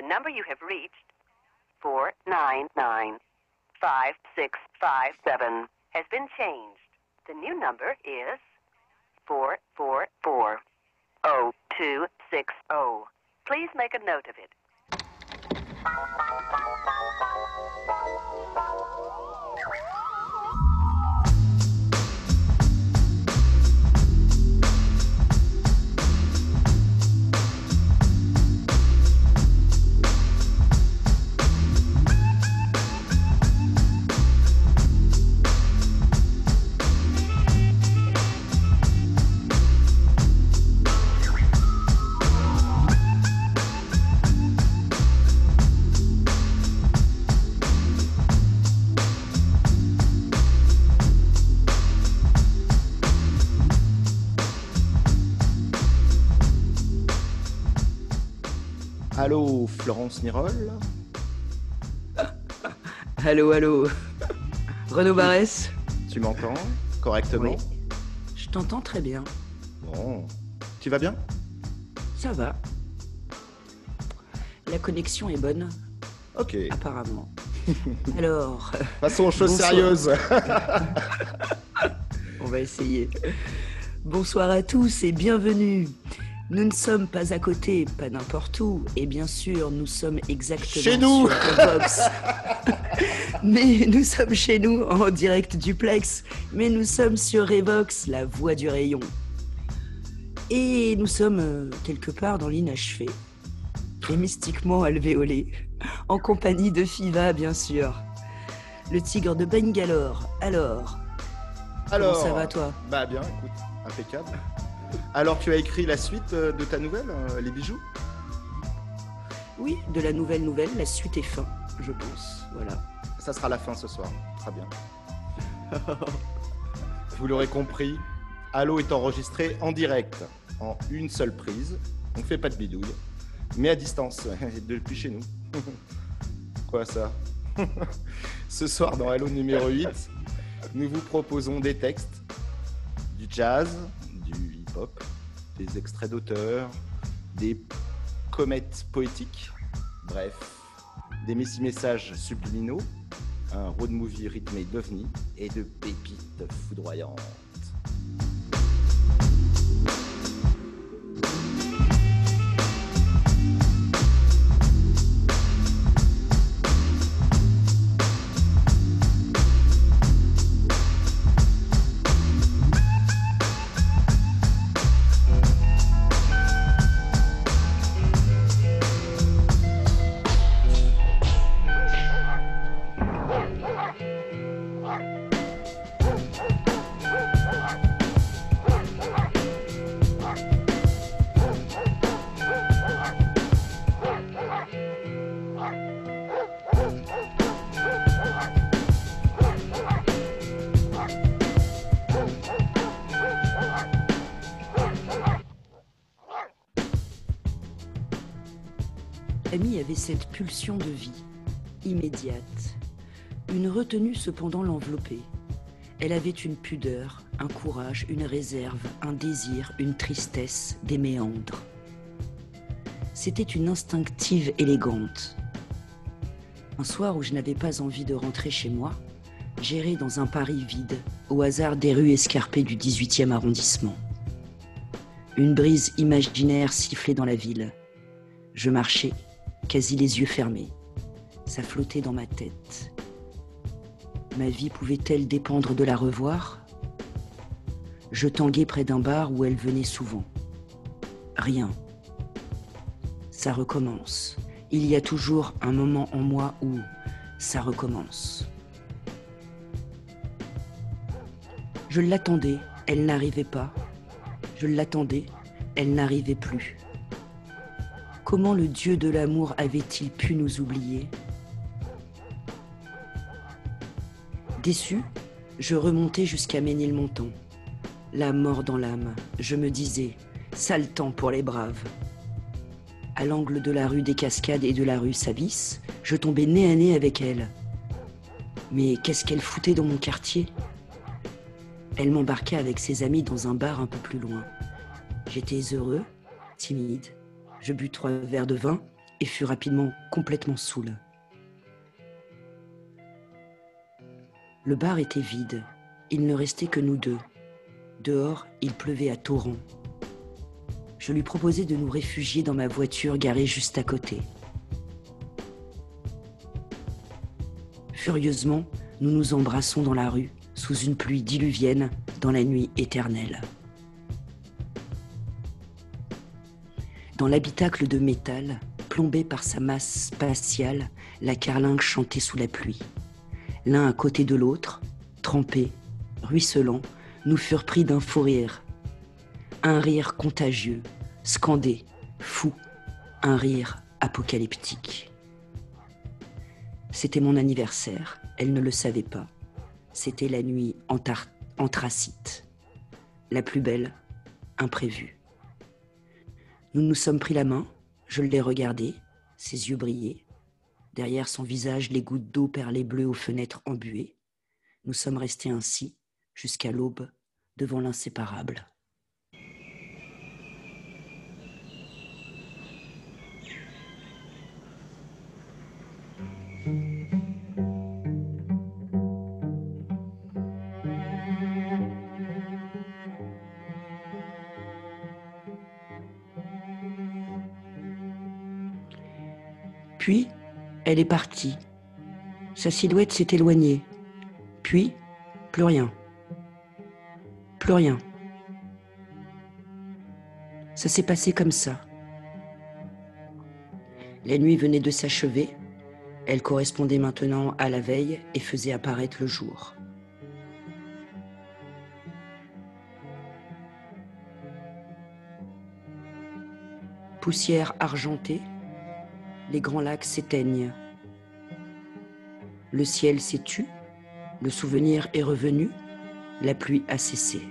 The number you have reached, 499 5657, has been changed. The new number is 444 0260. Please make a note of it. Florence Nirol Allô, allô. Renaud Barès Tu m'entends correctement Oui. Je t'entends très bien. Bon. Tu vas bien? Ça va. La connexion est bonne, Ok. apparemment. Alors, Passons aux choses Bonsoir. sérieuses. on va essayer. Bonsoir à tous et bienvenue. Nous ne sommes pas à côté, pas n'importe où, et bien sûr, nous sommes exactement Chez nous. sur. Mais nous sommes chez nous en direct duplex, mais nous sommes sur Revox, la voix du rayon. Et nous sommes euh, quelque part dans l'inachevé, et mystiquement alvéolé, en compagnie de Fiva, bien sûr. Le tigre de Bangalore. Alors, Alors, comment ça va toi? Bah bien, écoute, impeccable. Alors, tu as écrit la suite euh, de ta nouvelle, euh, Les Bijoux? Oui, de la nouvelle nouvelle, la suite est fin, je pense. Voilà. Ça sera la fin ce soir. Très bien. Vous l'aurez compris, Halo est enregistré en direct, en une seule prise. On ne fait pas de bidouille, mais à distance, depuis chez nous. Quoi ça? Ce soir, dans Halo numéro 8, nous vous proposons des textes, du jazz, des extraits d'auteurs, des comètes poétiques, bref, des messages subliminaux, un road movie rythmé d'ovnis et de pépites foudroyantes. Cette pulsion de vie, immédiate. Une retenue cependant l'enveloppait. Elle avait une pudeur, un courage, une réserve, un désir, une tristesse, des méandres. C'était une instinctive élégante. Un soir où je n'avais pas envie de rentrer chez moi, j'errais dans un Paris vide, au hasard des rues escarpées du 18e arrondissement. Une brise imaginaire sifflait dans la ville. Je marchais, quasi les yeux fermés. Ça flottait dans ma tête. Ma vie pouvait-elle dépendre de la revoir? Je tanguais près d'un bar où elle venait souvent. Rien. Ça recommence. Il y a toujours un moment en moi où ça recommence. Je l'attendais, elle n'arrivait pas. Je l'attendais, elle n'arrivait plus. Comment le Dieu de l'amour avait-il pu nous oublier Déçu, je remontais jusqu'à Ménilmontant. La mort dans l'âme, je me disais, sale temps pour les braves. À l'angle de la rue des Cascades et de la rue Savis, je tombais nez à nez avec elle. Mais qu'est-ce qu'elle foutait dans mon quartier? Elle m'embarqua avec ses amis dans un bar un peu plus loin. J'étais heureux, timide. Je bus trois verres de vin et fut rapidement complètement saoul. Le bar était vide. Il ne restait que nous deux. Dehors, il pleuvait à torrents. Je lui proposai de nous réfugier dans ma voiture garée juste à côté. Furieusement, nous nous embrassons dans la rue, sous une pluie diluvienne, dans la nuit éternelle. Dans l'habitacle de métal, plombé par sa masse spatiale, la carlingue chantait sous la pluie. L'un à côté de l'autre, trempés, ruisselants, nous furent pris d'un faux rire. Un rire contagieux, scandé, fou, un rire apocalyptique. C'était mon anniversaire, elle ne le savait pas. C'était la nuit anthracite, la plus belle, imprévue. Nous nous sommes pris la main, je l'ai regardé, ses yeux brillaient. Derrière son visage, les gouttes d'eau perlaient bleues aux fenêtres embuées. Nous sommes restés ainsi jusqu'à l'aube devant l'inséparable. Elle est partie. Sa silhouette s'est éloignée. Puis, plus rien. Plus rien. Ça s'est passé comme ça. La nuit venait de s'achever. Elle correspondait maintenant à la veille et faisait apparaître le jour. Poussière argentée, les grands lacs s'éteignent. Le ciel s'est tu, le souvenir est revenu, la pluie a cessé.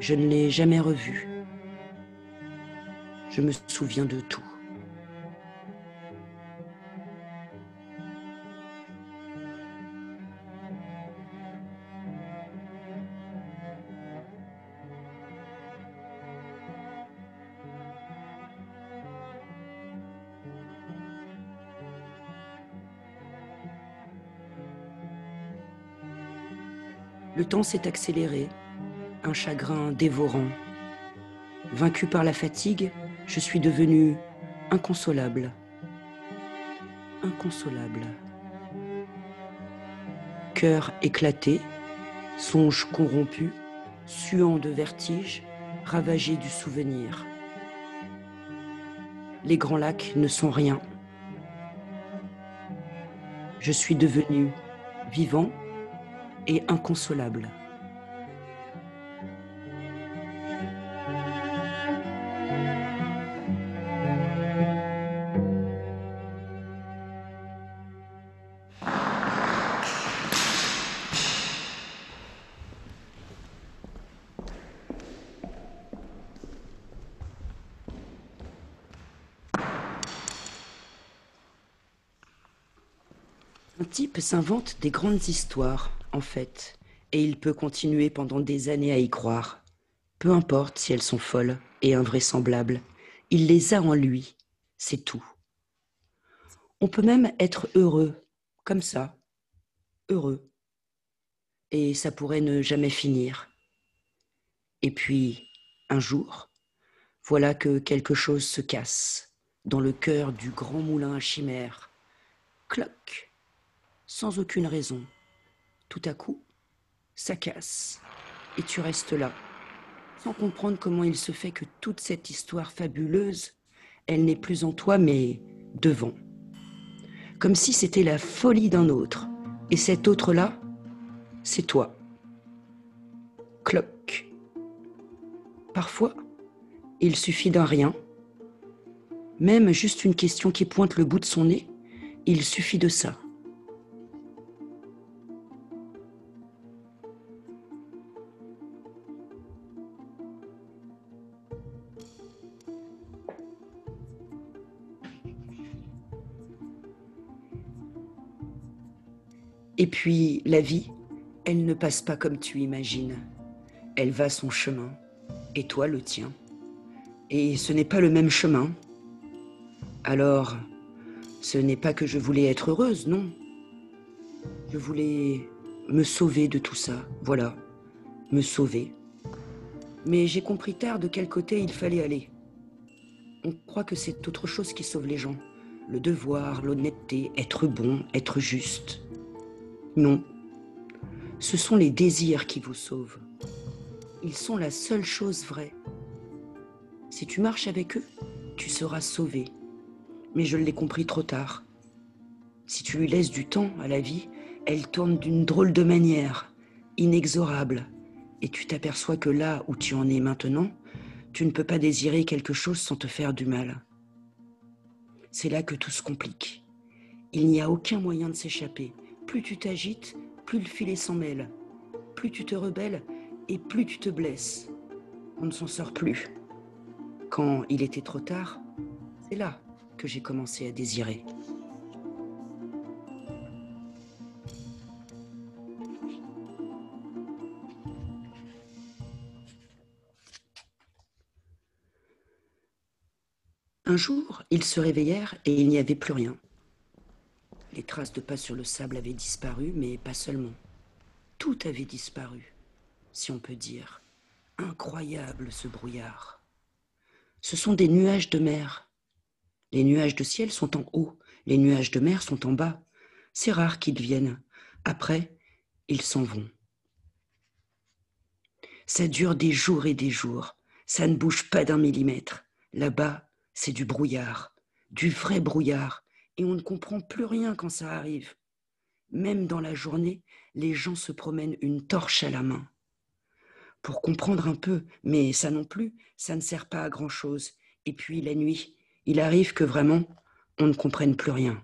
Je ne l'ai jamais revu. Je me souviens de tout. Le temps s'est accéléré, un chagrin dévorant. Vaincu par la fatigue, je suis devenu inconsolable. Inconsolable. Cœur éclaté, songe corrompu, suant de vertige, ravagé du souvenir. Les grands lacs ne sont rien. Je suis devenu vivant et inconsolable. Un type s'invente des grandes histoires en fait, et il peut continuer pendant des années à y croire. Peu importe si elles sont folles et invraisemblables, il les a en lui, c'est tout. On peut même être heureux, comme ça, heureux. Et ça pourrait ne jamais finir. Et puis, un jour, voilà que quelque chose se casse dans le cœur du grand moulin à chimère. Cloc, sans aucune raison tout à coup, ça casse, et tu restes là, sans comprendre comment il se fait que toute cette histoire fabuleuse, elle n'est plus en toi, mais devant. Comme si c'était la folie d'un autre, et cet autre-là, c'est toi. Cloc. Parfois, il suffit d'un rien, même juste une question qui pointe le bout de son nez, il suffit de ça. Et puis, la vie, elle ne passe pas comme tu imagines. Elle va son chemin, et toi le tien. Et ce n'est pas le même chemin. Alors, ce n'est pas que je voulais être heureuse, non. Je voulais me sauver de tout ça, voilà, me sauver. Mais j'ai compris tard de quel côté il fallait aller. On croit que c'est autre chose qui sauve les gens. Le devoir, l'honnêteté, être bon, être juste. Non. Ce sont les désirs qui vous sauvent. Ils sont la seule chose vraie. Si tu marches avec eux, tu seras sauvé. Mais je l'ai compris trop tard. Si tu lui laisses du temps à la vie, elle tourne d'une drôle de manière, inexorable, et tu t'aperçois que là où tu en es maintenant, tu ne peux pas désirer quelque chose sans te faire du mal. C'est là que tout se complique. Il n'y a aucun moyen de s'échapper. Plus tu t'agites, plus le filet s'en mêle. Plus tu te rebelles et plus tu te blesses. On ne s'en sort plus. Quand il était trop tard, c'est là que j'ai commencé à désirer. Un jour, ils se réveillèrent et il n'y avait plus rien. Les traces de pas sur le sable avaient disparu, mais pas seulement. Tout avait disparu, si on peut dire. Incroyable ce brouillard. Ce sont des nuages de mer. Les nuages de ciel sont en haut, les nuages de mer sont en bas. C'est rare qu'ils viennent. Après, ils s'en vont. Ça dure des jours et des jours. Ça ne bouge pas d'un millimètre. Là-bas, c'est du brouillard, du vrai brouillard, et on ne comprend plus rien quand ça arrive. Même dans la journée, les gens se promènent une torche à la main. Pour comprendre un peu, mais ça non plus, ça ne sert pas à grand-chose. Et puis la nuit, il arrive que vraiment, on ne comprenne plus rien.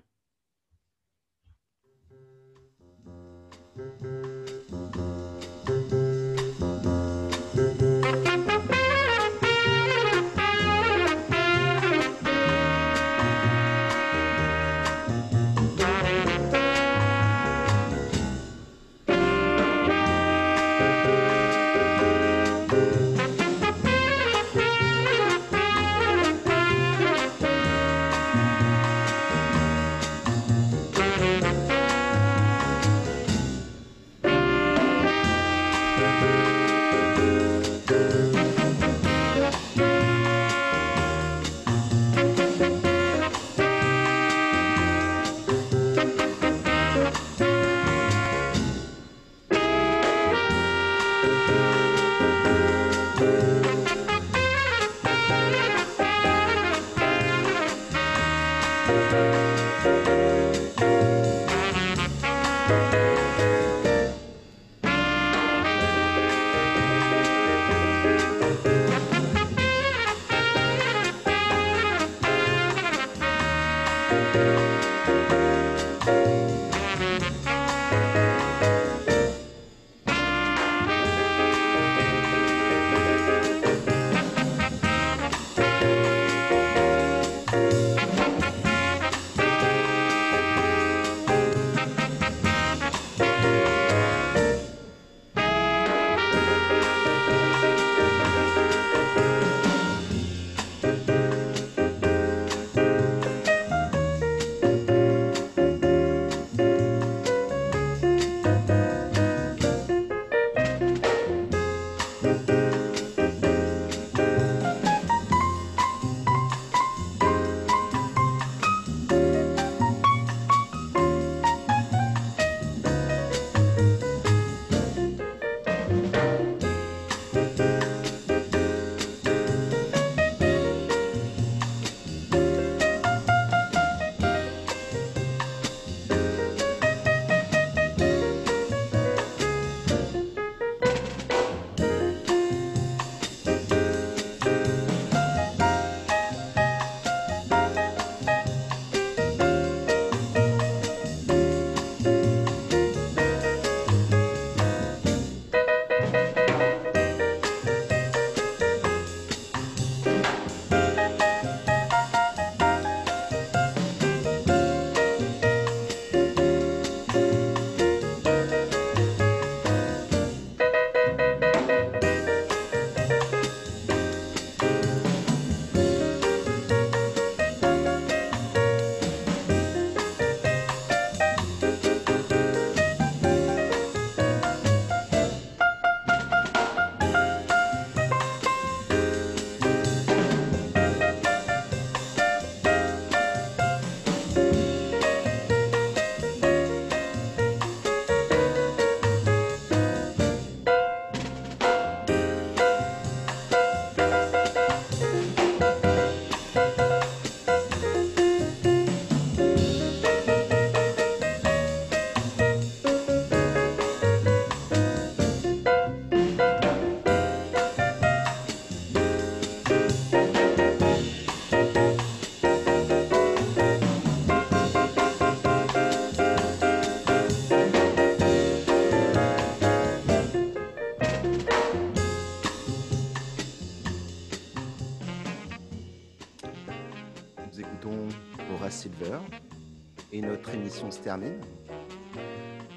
Émission se termine.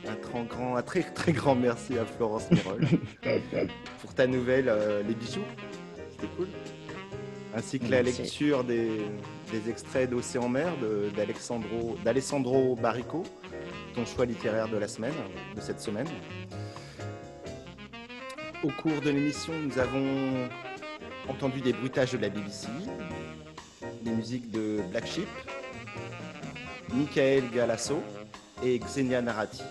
Un très grand, un très, très grand merci à Florence Mirol pour ta nouvelle euh, Les Bijoux. C'était cool. Ainsi que la lecture des, des extraits d'Océan Mer d'Alessandro Barrico, ton choix littéraire de la semaine, de cette semaine. Au cours de l'émission, nous avons entendu des bruitages de la BBC, des musiques de Black Sheep, Michael Galasso et Xenia Narati.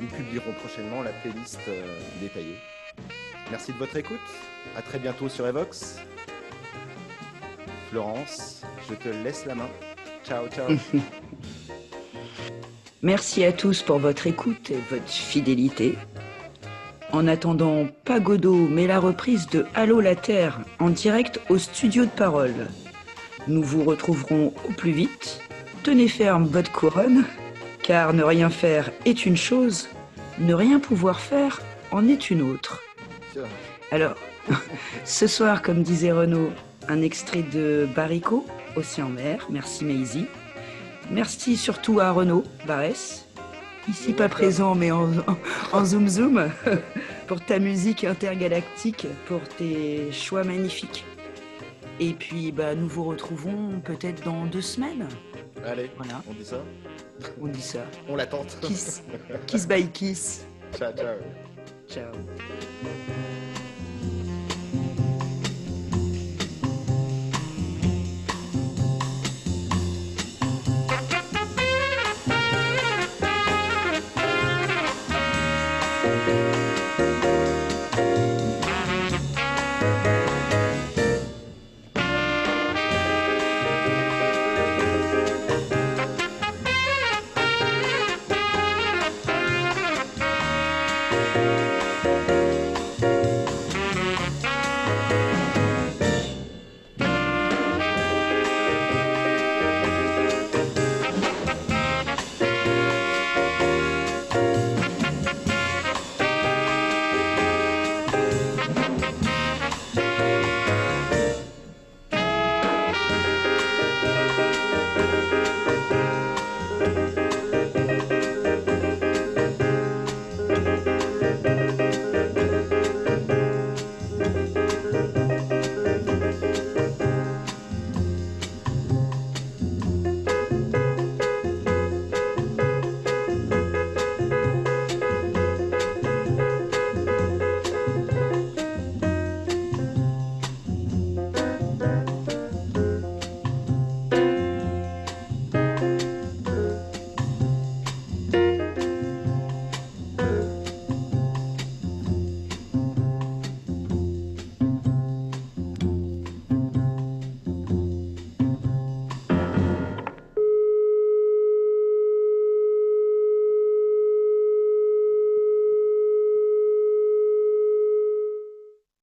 Nous publierons prochainement la playlist euh, détaillée. Merci de votre écoute. À très bientôt sur Evox. Florence, je te laisse la main. Ciao, ciao. Merci à tous pour votre écoute et votre fidélité. En attendant, pas Godot, mais la reprise de Allô la Terre en direct au studio de parole. Nous vous retrouverons au plus vite. Tenez ferme votre couronne, car ne rien faire est une chose, ne rien pouvoir faire en est une autre. Alors, ce soir, comme disait Renaud, un extrait de Barico, Océan Mer. Merci Maisie. Merci surtout à Renaud Barès, ici pas présent mais en, en zoom zoom, pour ta musique intergalactique, pour tes choix magnifiques. Et puis, bah, nous vous retrouvons peut-être dans deux semaines. Allez, Voilà, on dit ça on dit ça. On l'attente. Kiss, kiss by kiss. ciao, ciao. Ciao.